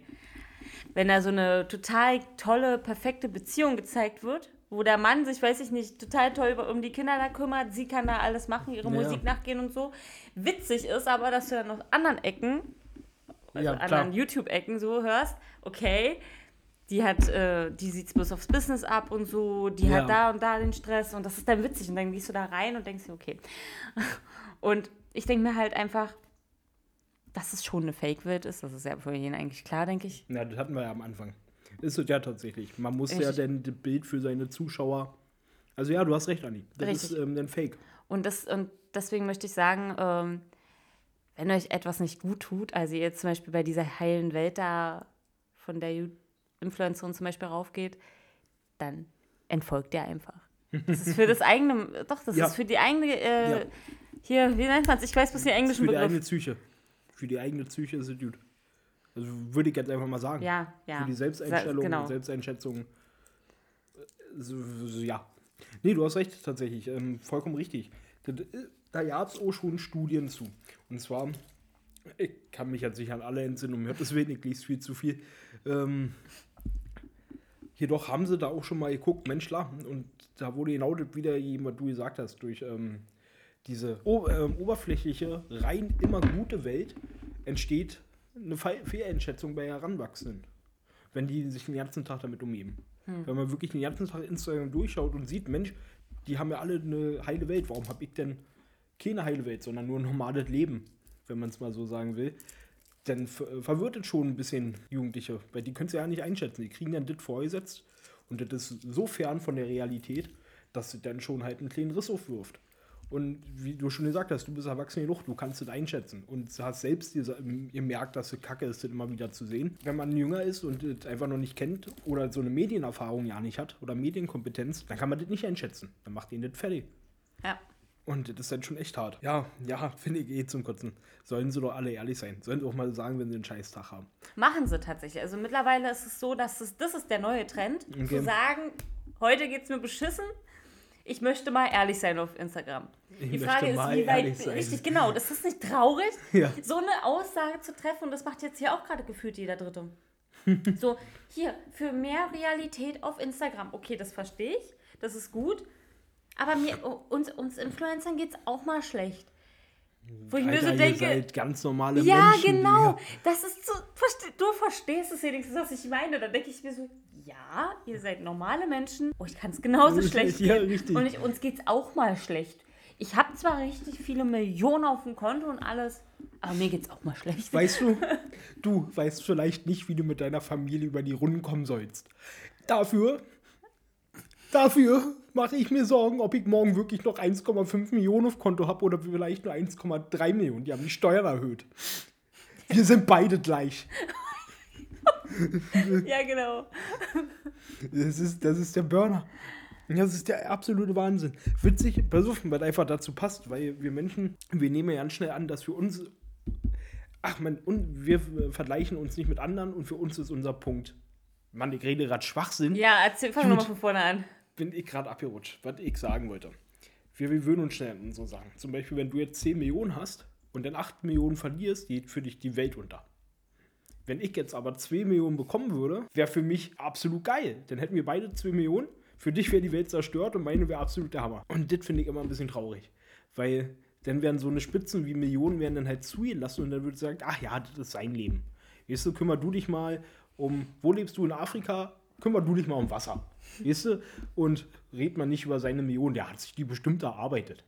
Wenn da so eine total tolle, perfekte Beziehung gezeigt wird, wo der Mann sich, weiß ich nicht, total toll um die Kinder da kümmert, sie kann da alles machen, ihre Ja. Musik nachgehen und so. Witzig ist aber, dass du dann aus anderen Ecken, also Ja, anderen YouTube-Ecken so hörst, okay, die hat, äh, die sieht bloß aufs Business ab und so, die Ja. hat da und da den Stress und das ist dann witzig und dann gehst du da rein und denkst dir, okay. Und ich denke mir halt einfach, dass es schon eine Fake-Welt ist, das ist ja für jeden eigentlich klar, denke ich. na, das hatten wir ja am Anfang. Ist es ja tatsächlich. Man muss ja Richtig. dann das Bild für seine Zuschauer. Also ja, du hast recht, Anni. Das Richtig. ist ähm, dann Fake. Und, das, und deswegen möchte ich sagen, ähm, wenn euch etwas nicht gut tut, also ihr jetzt zum Beispiel bei dieser heilen Welt da von der Influencerin zum Beispiel raufgeht, dann entfolgt ihr einfach. Das ist für das eigene, doch, das Ja. ist für die eigene, äh, Ja. hier, wie nennt man es? Ich weiß bis den englischen Für die eigene Begriff. Psyche. Für die eigene Psyche ist es gut. Also würde ich jetzt einfach mal sagen. Ja, ja. Für die Selbsteinstellung, Genau. Selbsteinschätzung. äh, ja. Nee, du hast recht, tatsächlich. Ähm, vollkommen richtig. Da, da gab es auch schon Studien zu. Und zwar, ich kann mich jetzt nicht an alle entsinnen, um Gottes Willen, ich lese viel zu viel. Ähm, jedoch haben sie da auch schon mal geguckt, Mensch, klar. Und da wurde genau das wieder, was du gesagt hast, durch ähm, diese o ähm, oberflächliche, rein immer gute Welt entsteht eine Fe Fehleinschätzung bei Heranwachsenden, wenn die sich den ganzen Tag damit umgeben. Wenn man wirklich den ganzen Tag Instagram durchschaut und sieht, Mensch, die haben ja alle eine heile Welt. Warum habe ich denn keine heile Welt, sondern nur ein normales Leben, wenn man es mal so sagen will? Dann ver verwirrt es schon ein bisschen Jugendliche, weil die können es ja nicht einschätzen. Die kriegen dann das vorgesetzt und das ist so fern von der Realität, dass es dann schon halt einen kleinen Riss aufwirft. Und wie du schon gesagt hast, du bist erwachsen genug, du kannst das einschätzen. Und du hast selbst gesa- gemerkt, dass es kacke ist, das immer wieder zu sehen. Wenn man jünger ist und das einfach noch nicht kennt oder so eine Medienerfahrung ja nicht hat oder Medienkompetenz, dann kann man das nicht einschätzen. Dann macht ihn das fertig. Ja. Und das ist dann schon echt hart. Ja, ja, finde ich eh zum Kotzen. Sollen sie doch alle ehrlich sein. Sollen sie auch mal sagen, wenn sie einen scheiß Tag haben. Machen sie tatsächlich. Also mittlerweile ist es so, dass es, das ist der neue Trend, Okay. zu sagen, heute geht es mir beschissen. Ich möchte mal ehrlich sein auf Instagram. Ich Die Frage ist, wie weit, richtig, genau, das ist nicht traurig, Ja. so eine Aussage zu treffen und das macht jetzt hier auch gerade gefühlt jeder Dritte. so, hier, für mehr Realität auf Instagram. Okay, das verstehe ich, das ist gut, aber mir, uns, uns Influencern geht es auch mal schlecht. Wo ich mir Alter, so ihr denke, seid ganz normale ja, Menschen. genau. Digga. Das ist so. Du verstehst es wenigstens, was ich meine. Da denke ich mir so, ja, ihr seid normale Menschen. Oh, ich kann es genauso schlecht ja, richtig. Und ich, uns geht es auch mal schlecht. Ich habe zwar richtig viele Millionen auf dem Konto und alles, aber mir geht es auch mal schlecht. Weißt du, du weißt vielleicht nicht, wie du mit deiner Familie über die Runden kommen sollst. Dafür, dafür mache ich mir Sorgen, ob ich morgen wirklich noch 1,5 Millionen auf Konto habe oder vielleicht nur 1,3 Millionen. Die haben die Steuern erhöht. Wir sind beide gleich. ja, genau. Das ist, das ist der Burner. Das ist der absolute Wahnsinn. Witzig, pass auf, was einfach dazu passt, weil wir Menschen, wir nehmen ja ganz schnell an, dass für uns, ach man, und wir vergleichen uns nicht mit anderen und für uns ist unser Punkt, Mann, ich rede gerade Schwachsinn, Ja, erzähl, fang nochmal von vorne an. Bin ich gerade abgerutscht, was ich sagen wollte. Wir gewöhnen uns schnell an unsere Sachen. Zum Beispiel, wenn du jetzt 10 Millionen hast und dann 8 Millionen verlierst, geht für dich die Welt unter. Wenn ich jetzt aber 2 Millionen bekommen würde, wäre für mich absolut geil. Dann hätten wir beide 2 Millionen. Für dich wäre die Welt zerstört und meine wäre absolut der Hammer. Und das finde ich immer ein bisschen traurig. Weil dann werden so eine Spitzen wie Millionen werden dann halt zugelassen und dann wird gesagt, ach ja, das ist sein Leben. Weißt du, kümmer du dich mal um, wo lebst du in Afrika? kümmer du dich mal um Wasser. Weißt du? Und red mal nicht über seine Millionen, der hat sich die bestimmt erarbeitet.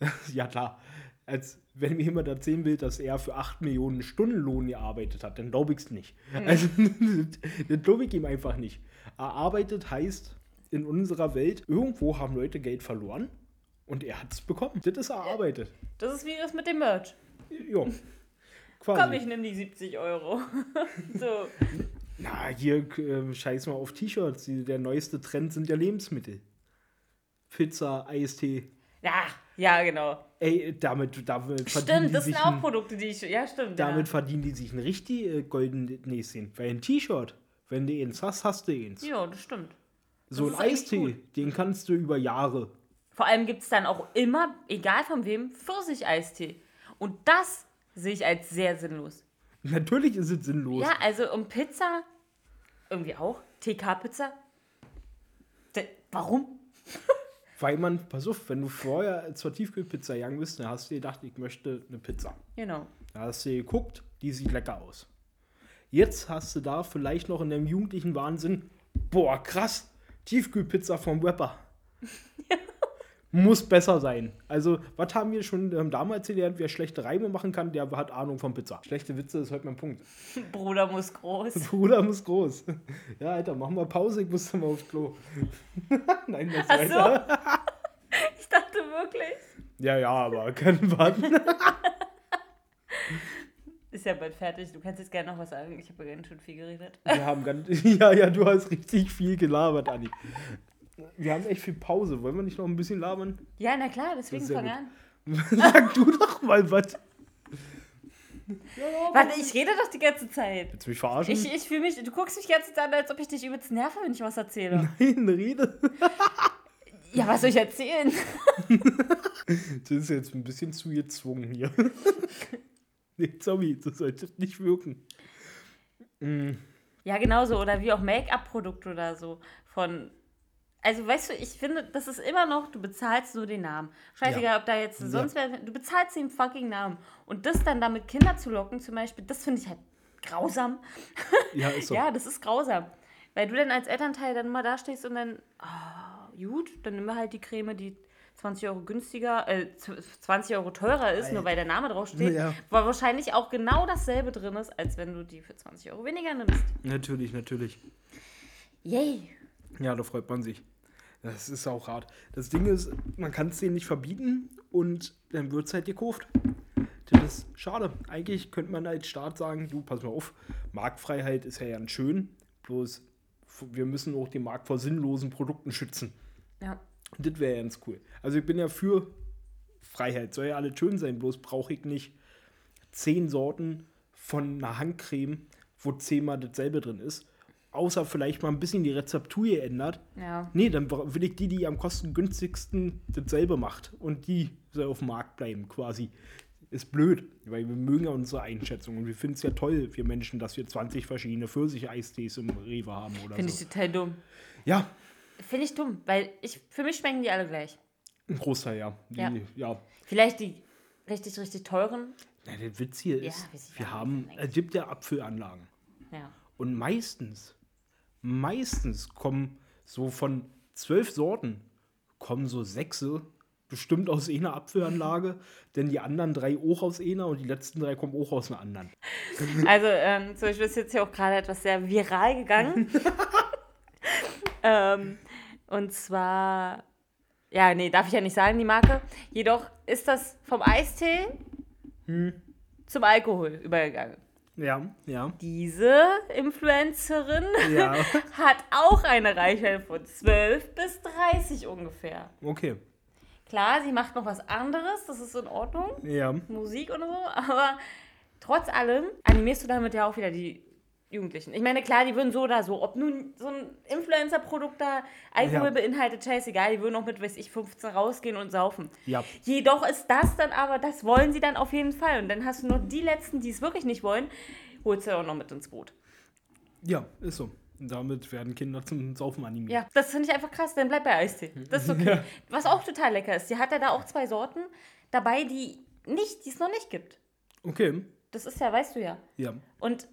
ja, klar. Als wenn mir jemand erzählen will, dass er für 8 Millionen Stundenlohn gearbeitet hat, dann glaube ich es nicht. Also, das glaube ich ihm einfach nicht. Erarbeitet heißt in unserer Welt, irgendwo haben Leute Geld verloren und er hat es bekommen. Das ist erarbeitet. Das ist wie das mit dem Merch. Ja. Quasi. Komm, ich nehme die 70 Euro. so. Na, hier äh, scheiß mal auf T-Shirts. Der neueste Trend sind ja Lebensmittel. Pizza, Eistee. Ja, ja, genau. Ey, damit, damit verdienen Stimmt, die das sich sind auch ein, Produkte, die ich. Ja, stimmt. damit ja. verdienen die sich ein richtig äh, goldenes Näschen. Weil ein T-Shirt, wenn du eins hast, hast du eins. ja, das stimmt. so ein ist eigentlich Eistee, den kannst du über Jahre. Vor allem gibt es dann auch immer, egal von wem, Pfirsich-Eistee. Und das sehe ich als sehr sinnlos. Natürlich ist es sinnlos. Ja, also um Pizza, irgendwie auch. TK-Pizza. Warum? Weil man, pass auf, wenn du vorher zur Tiefkühlpizza gegangen bist, dann hast du gedacht, ich möchte eine Pizza. Genau. Da hast du geguckt, die sieht lecker aus. Jetzt hast du da vielleicht noch in deinem jugendlichen Wahnsinn, boah, krass, Tiefkühlpizza vom Rapper. Muss besser sein. Also, was haben wir schon ähm, damals gelernt, wer schlechte Reime machen kann, der hat Ahnung von Pizza. Schlechte Witze ist heute mein Punkt. Bruder muss groß. Bruder muss groß. Ja, Alter, mach mal Pause, ich muss dann mal aufs Klo. Nein, das Ach so. weiter. Ich dachte wirklich. Ja, ja, aber können warten. Ist ja bald fertig. Du kannst jetzt gerne noch was sagen. Ich habe ja schön viel geredet. Wir haben ganz, ja, ja, du hast richtig viel gelabert, Anni. Wir haben echt viel Pause. Wollen wir nicht noch ein bisschen labern? Ja, na klar, deswegen fang an. Sag du doch mal was. Warte, ich rede doch die ganze Zeit. Willst du mich verarschen? Ich, ich fühle mich, du guckst mich jetzt an, als ob ich dich übelst nerve, wenn ich was erzähle. Nein, rede. Ja, was soll ich erzählen? Das ist jetzt ein bisschen zu gezwungen hier. Nee, sorry, das sollte nicht wirken. Mm, Ja, genauso. Oder wie auch Make-up-Produkte oder so. Von. Also, weißt du, ich finde, das ist immer noch, du bezahlst nur den Namen. Scheißegal, Ja. ob da jetzt sonst wer. Du bezahlst den fucking Namen. Und das dann damit Kinder zu locken, zum Beispiel, das finde ich halt grausam. Ja, ist so. Ja, das ist grausam. Weil du dann als Elternteil dann mal dastehst und dann, ah, gut, dann nimm halt die Creme, die 20 Euro günstiger, äh, 20 Euro teurer ist, nur weil der Name draufsteht, Ja. wo wahrscheinlich auch genau dasselbe drin ist, als wenn du die für 20 Euro weniger nimmst. Natürlich, natürlich. Yay. Ja, da freut man sich. Das ist auch hart. Das Ding ist, man kann es denen nicht verbieten und dann wird es halt gekauft. Das ist schade. Eigentlich könnte man als Staat sagen, du, pass mal auf, Marktfreiheit ist ja ganz schön, bloß wir müssen auch den Markt vor sinnlosen Produkten schützen. Ja. Das wäre ganz cool. Also ich bin ja für Freiheit. Soll ja alles schön sein, bloß brauche ich nicht zehn Sorten von einer Handcreme, wo zehnmal dasselbe drin ist. Außer vielleicht mal ein bisschen die Rezeptur geändert. Ja. Nee, dann will ich die, die am kostengünstigsten dasselbe macht. Und die soll auf dem Markt bleiben, quasi. Ist blöd, weil wir mögen ja unsere Einschätzung. Und wir finden es ja toll, wir Menschen, dass wir 20 verschiedene Pfirsich-Eistees im Rewe haben oder Finde ich so. total dumm. Ja, Finde ich dumm, weil ich, für mich schmecken die alle gleich. ein Großteil, ja. Die, Ja. ja. Vielleicht die richtig, richtig teuren. Na, der Witz hier ist, ich wir haben, es gibt ja Apfelanlagen. Ja. Und meistens, meistens kommen so von zwölf Sorten, kommen so sechse bestimmt aus einer Apfelanlage, denn die anderen drei auch aus einer und die letzten drei kommen auch aus einer anderen. Also, ähm, zum Beispiel ist jetzt hier auch gerade etwas sehr viral gegangen. ähm, und zwar, ja, nee, darf ich ja nicht sagen, die Marke. Jedoch ist das vom Eistee zum Alkohol übergegangen. Ja, ja, Diese Influencerin ja. hat auch eine Reichweite von 12 bis 30 ungefähr. Okay. Klar, sie macht noch was anderes, das ist in Ordnung. Ja. Musik und so, aber trotz allem animierst du damit ja auch wieder die Jugendlichen. Ich meine, klar, die würden so oder so, ob nun so ein Influencer-Produkt da Alkohol Ja. beinhaltet, scheißegal, die würden auch mit, weiß ich, 15 rausgehen und saufen. Ja. Jedoch ist das dann aber, das wollen sie dann auf jeden Fall. Und dann hast du noch die Letzten, die es wirklich nicht wollen, holst du auch noch mit ins Boot. Ja, ist so. Und damit werden Kinder zum Saufen animiert. Ja, das finde ich einfach krass, dann bleib bei Eistee. Das ist okay. Ja. Was auch total lecker ist, die hat ja da auch zwei Sorten dabei, die nicht, die es noch nicht gibt. Okay. Das ist ja, weißt du ja. Ja. Und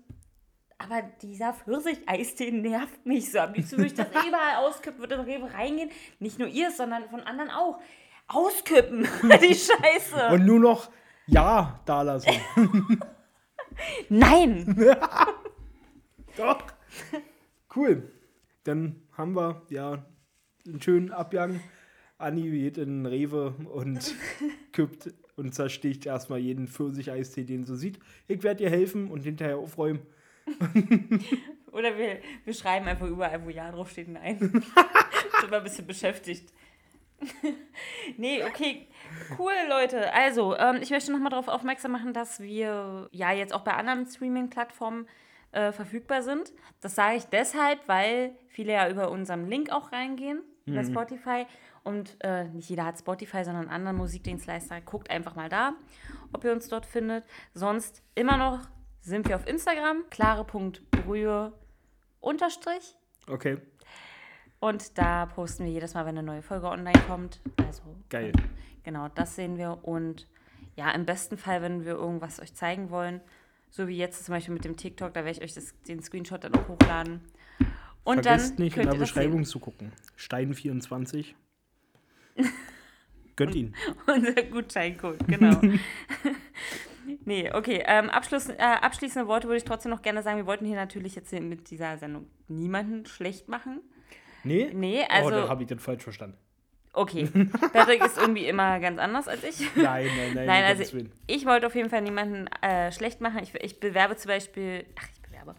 Aber dieser Pfirsich-Eistee nervt mich so. Am liebsten würde ich das überall auskippen, würde in Rewe reingehen. Nicht nur ihr, sondern von anderen auch. Auskippen, die Scheiße. Und nur noch Ja da lassen. Nein! Doch. Cool. Dann haben wir ja einen schönen Abgang. Anni geht in Rewe und kippt und zersticht erstmal jeden Pfirsich-Eistee, den sie sieht. Ich werde ihr helfen und hinterher aufräumen. Oder wir, wir schreiben einfach überall, wo Ja draufsteht, nein. Sind wir ein bisschen beschäftigt. nee, okay. Cool, Leute. Also, ähm, ich möchte nochmal darauf aufmerksam machen, dass wir ja jetzt auch bei anderen Streaming-Plattformen äh, verfügbar sind. Das sage ich deshalb, weil viele ja über unseren Link auch reingehen, über Spotify. Und äh, nicht jeder hat Spotify, sondern einen anderen Musikdienstleister. Guckt einfach mal da, ob ihr uns dort findet. Sonst immer noch sind wir auf Instagram, klare.brühe unterstrich. Okay, Und da posten wir jedes Mal, wenn eine neue Folge online kommt. Also geil. Genau, das sehen wir. Und ja, im besten Fall, wenn wir irgendwas euch zeigen wollen, so wie jetzt zum Beispiel mit dem TikTok, da werde ich euch das, den Screenshot dann auch hochladen. Und Vergesst dann nicht, in der Beschreibung zu gucken. Stein24. Gönnt ihn. Unser Gutscheincode, genau. nee, okay. Ähm, Abschluss, äh, abschließende Worte würde ich trotzdem noch gerne sagen. Wir wollten hier natürlich jetzt mit dieser Sendung niemanden schlecht machen. Nee? Nee, oh, also- da habe ich das falsch verstanden. Okay. Patrick ist irgendwie immer ganz anders als ich. Nein, nein, nein. Nein, also Willen. ich wollte auf jeden Fall niemanden äh, schlecht machen. Ich, ich bewerbe zum Beispiel, ach, ich bewerbe.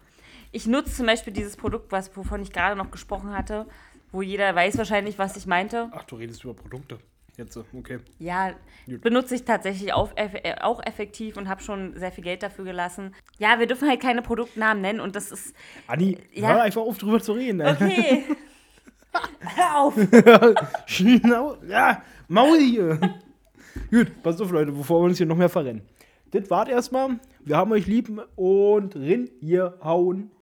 Ich nutze zum Beispiel dieses Produkt, was, wovon ich gerade noch gesprochen hatte, wo jeder weiß wahrscheinlich, was ich meinte. Ach, du redest über Produkte. Jetzt, so, okay. Ja, Gut. benutze ich tatsächlich auch, äh, auch effektiv und habe schon sehr viel Geld dafür gelassen. Ja, wir dürfen halt keine Produktnamen nennen und das ist Anni, Ja. hör einfach auf, drüber zu reden. okay. Hör auf! Schnau ja, Maul hier. Gut, pass auf, Leute, bevor wir uns hier noch mehr verrennen. Das war's erstmal. Wir haben euch lieb und rin, ihr hauen.